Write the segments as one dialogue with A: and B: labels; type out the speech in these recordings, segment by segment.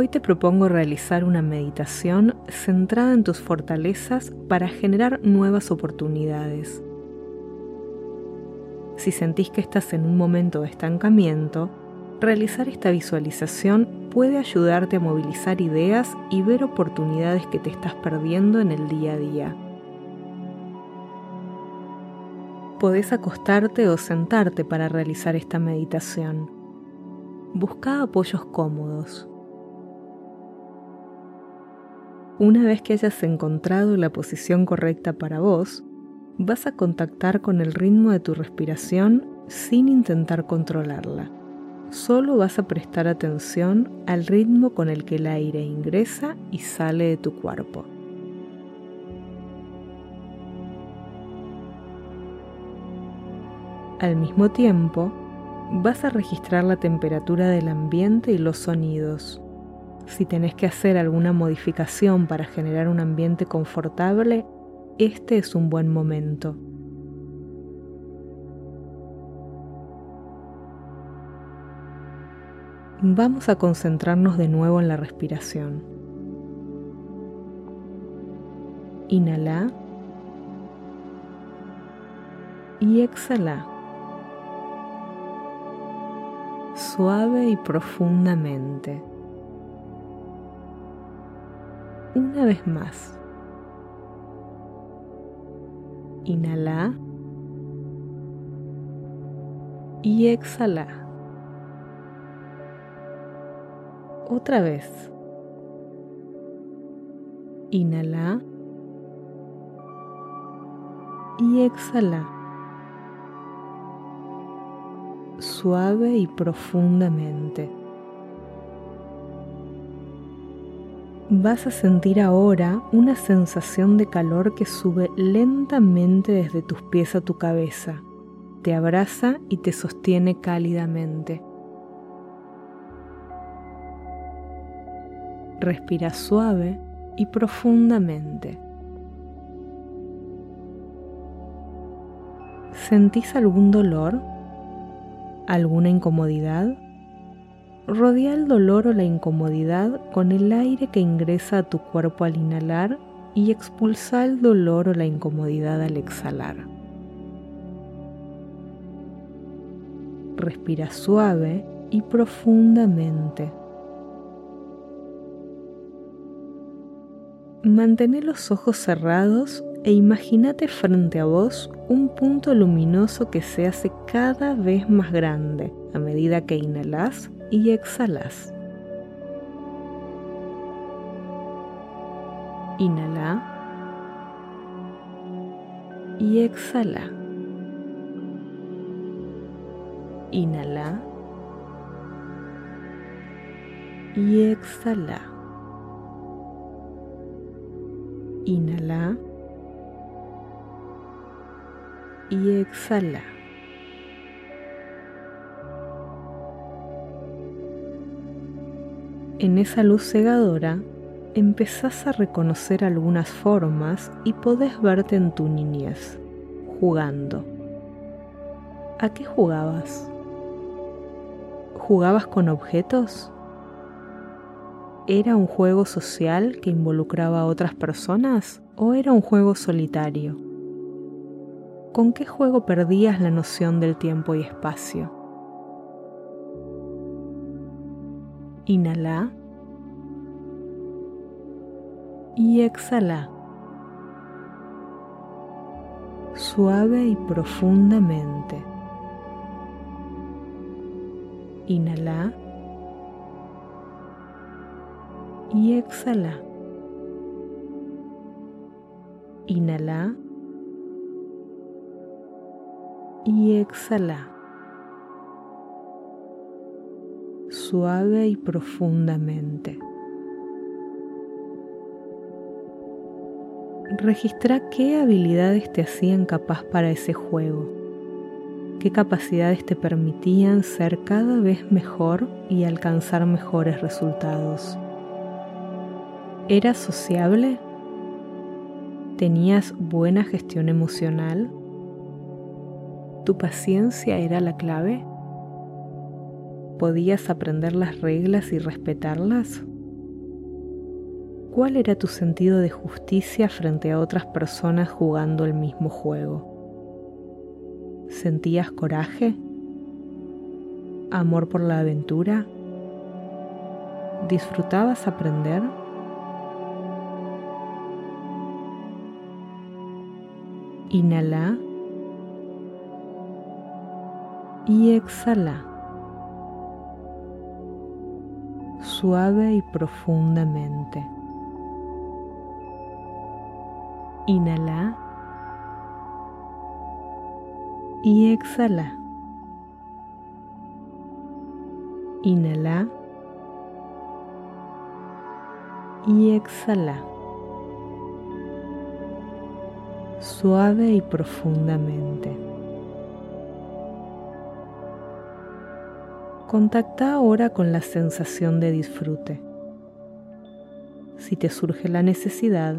A: Hoy te propongo realizar una meditación centrada en tus fortalezas para generar nuevas oportunidades. Si sentís que estás en un momento de estancamiento, realizar esta visualización puede ayudarte a movilizar ideas y ver oportunidades que te estás perdiendo en el día a día. Podés acostarte o sentarte para realizar esta meditación. Busca apoyos cómodos. Una vez que hayas encontrado la posición correcta para vos, vas a contactar con el ritmo de tu respiración sin intentar controlarla. Solo vas a prestar atención al ritmo con el que el aire ingresa y sale de tu cuerpo. Al mismo tiempo, vas a registrar la temperatura del ambiente y los sonidos si tenés que hacer alguna modificación para generar un ambiente confortable, este es un buen momento. Vamos a concentrarnos de nuevo en la respiración. Inhala y exhala. Suave y profundamente. Una vez más. Inhala y exhala. Otra vez. Inhala y exhala. Suave y profundamente. Vas a sentir ahora una sensación de calor que sube lentamente desde tus pies a tu cabeza, te abraza y te sostiene cálidamente. Respira suave y profundamente. ¿Sentís algún dolor? ¿Alguna incomodidad? Rodea el dolor o la incomodidad con el aire que ingresa a tu cuerpo al inhalar y expulsa el dolor o la incomodidad al exhalar. Respira suave y profundamente. Mantén los ojos cerrados e imagínate frente a vos un punto luminoso que se hace cada vez más grande a medida que inhalas y exhalas. Inhala y exhala. Inhala y exhala. Inhala y exhala. En esa luz cegadora empezás a reconocer algunas formas y podés verte en tu niñez, jugando. ¿A qué jugabas? ¿Jugabas con objetos? ¿Era un juego social que involucraba a otras personas o era un juego solitario? ¿Con qué juego perdías la noción del tiempo y espacio? Inhala. Y exhala. Suave y profundamente. Inhala. Y exhala. Inhala. Y exhala. Suave y profundamente. Registra qué habilidades te hacían capaz para ese juego, qué capacidades te permitían ser cada vez mejor y alcanzar mejores resultados. ¿Eras sociable? ¿Tenías buena gestión emocional? ¿Tu paciencia era la clave? ¿Podías aprender las reglas y respetarlas? ¿Cuál era tu sentido de justicia frente a otras personas jugando el mismo juego? ¿Sentías coraje? ¿Amor por la aventura? ¿Disfrutabas aprender? Inhala y exhala. Suave y profundamente. Inhala y exhala. Inhala y exhala. Suave y profundamente. Contacta ahora con la sensación de disfrute. Si te surge la necesidad,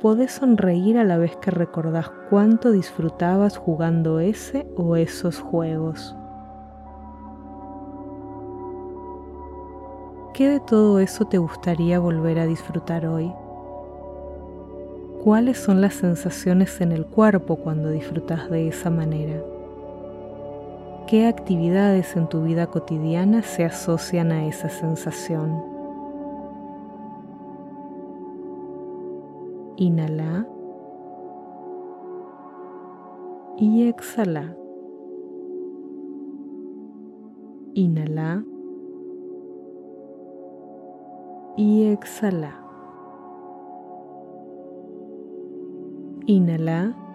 A: podés sonreír a la vez que recordás cuánto disfrutabas jugando ese o esos juegos. ¿Qué de todo eso te gustaría volver a disfrutar hoy? ¿Cuáles son las sensaciones en el cuerpo cuando disfrutas de esa manera? ¿Qué actividades en tu vida cotidiana se asocian a esa sensación? Inhala y exhala. Inhala y exhala. Inhala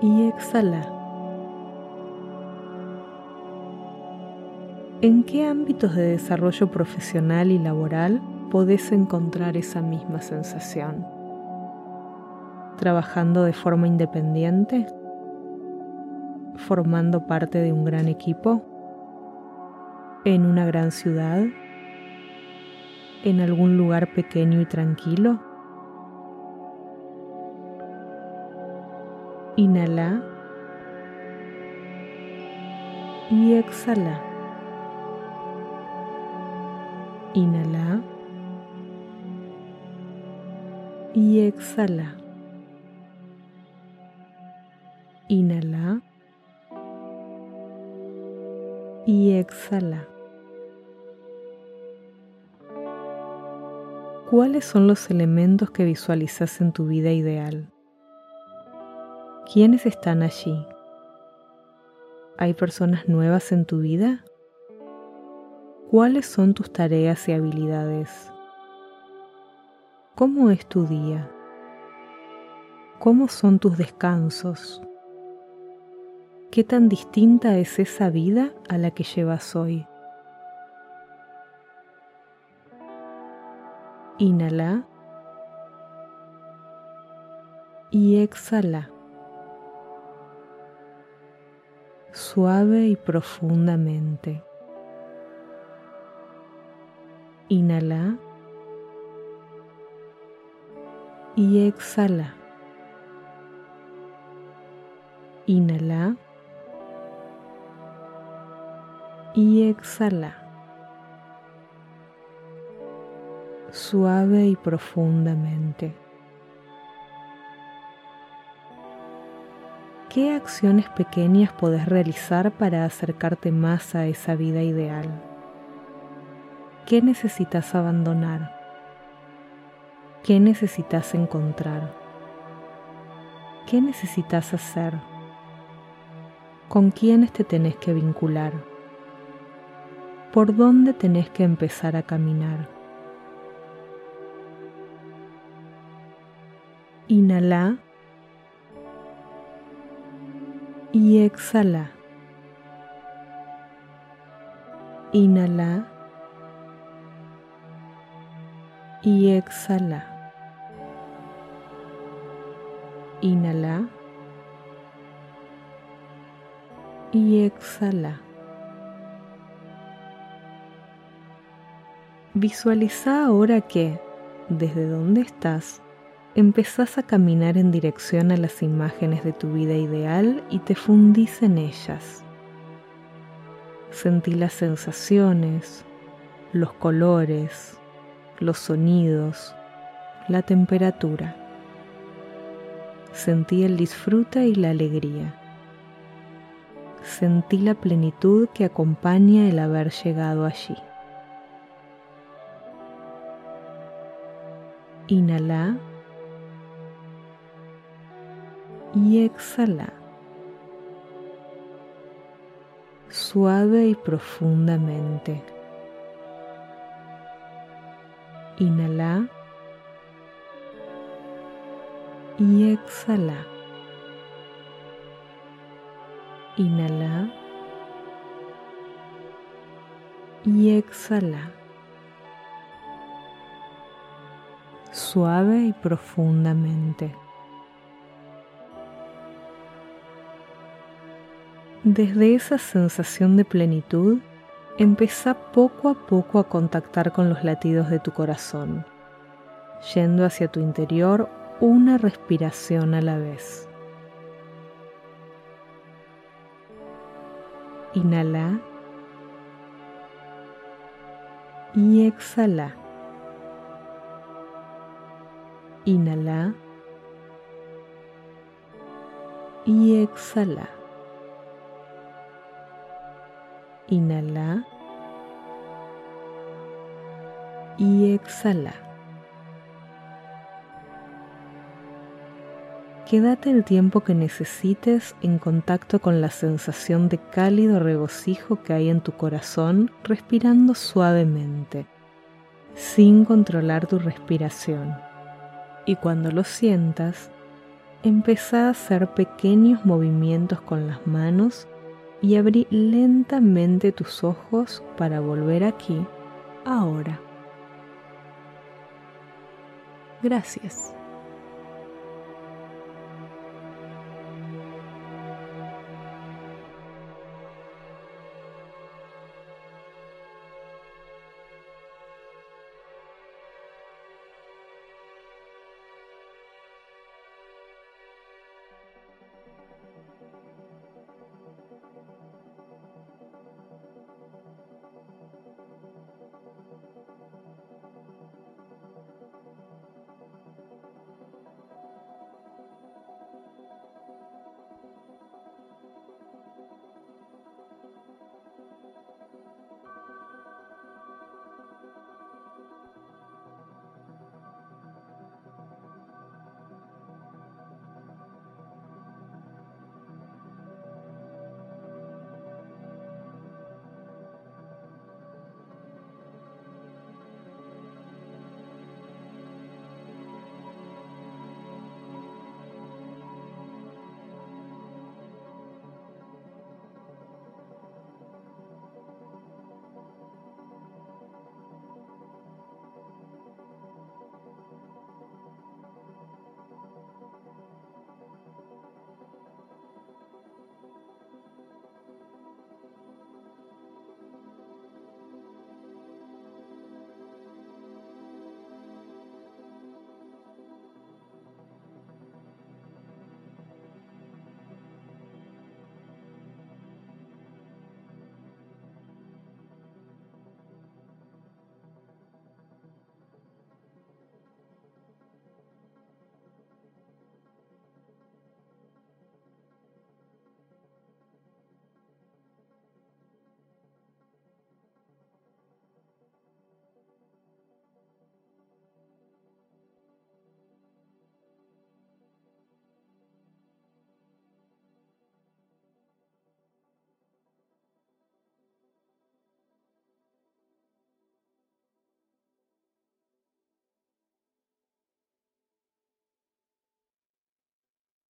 A: y exhala. ¿En qué ámbitos de desarrollo profesional y laboral podés encontrar esa misma sensación? ¿Trabajando de forma independiente? ¿Formando parte de un gran equipo? en una gran ciudad, en algún lugar pequeño y tranquilo. Inhala y exhala. Inhala y exhala. Inhala y exhala. ¿Cuáles son los elementos que visualizas en tu vida ideal? ¿Quiénes están allí? ¿Hay personas nuevas en tu vida? ¿Cuáles son tus tareas y habilidades? ¿Cómo es tu día? ¿Cómo son tus descansos? ¿Qué tan distinta es esa vida a la que llevas hoy? Inhala y exhala. Suave y profundamente. Inhala y exhala. Inhala y exhala. suave y profundamente. ¿Qué acciones pequeñas podés realizar para acercarte más a esa vida ideal? ¿Qué necesitas abandonar? ¿Qué necesitas encontrar? ¿Qué necesitas hacer? ¿Con quiénes te tenés que vincular? ¿Por dónde tenés que empezar a caminar? Inhala y exhala. Inhala y exhala. Inhala y exhala. Visualiza ahora que, desde donde estás, empezás a caminar en dirección a las imágenes de tu vida ideal y te fundís en ellas. Sentí las sensaciones, los colores, los sonidos, la temperatura. Sentí el disfrute y la alegría. Sentí la plenitud que acompaña el haber llegado allí. Inhala y exhala. Suave y profundamente. Inhala y exhala. Inhala y exhala. Suave y profundamente. Desde esa sensación de plenitud, empieza poco a poco a contactar con los latidos de tu corazón, yendo hacia tu interior una respiración a la vez. Inhala y exhala. Inhala y exhala. Inhala y exhala. Quédate el tiempo que necesites en contacto con la sensación de cálido regocijo que hay en tu corazón, respirando suavemente, sin controlar tu respiración. Y cuando lo sientas, empezá a hacer pequeños movimientos con las manos y abrí lentamente tus ojos para volver aquí, ahora. Gracias.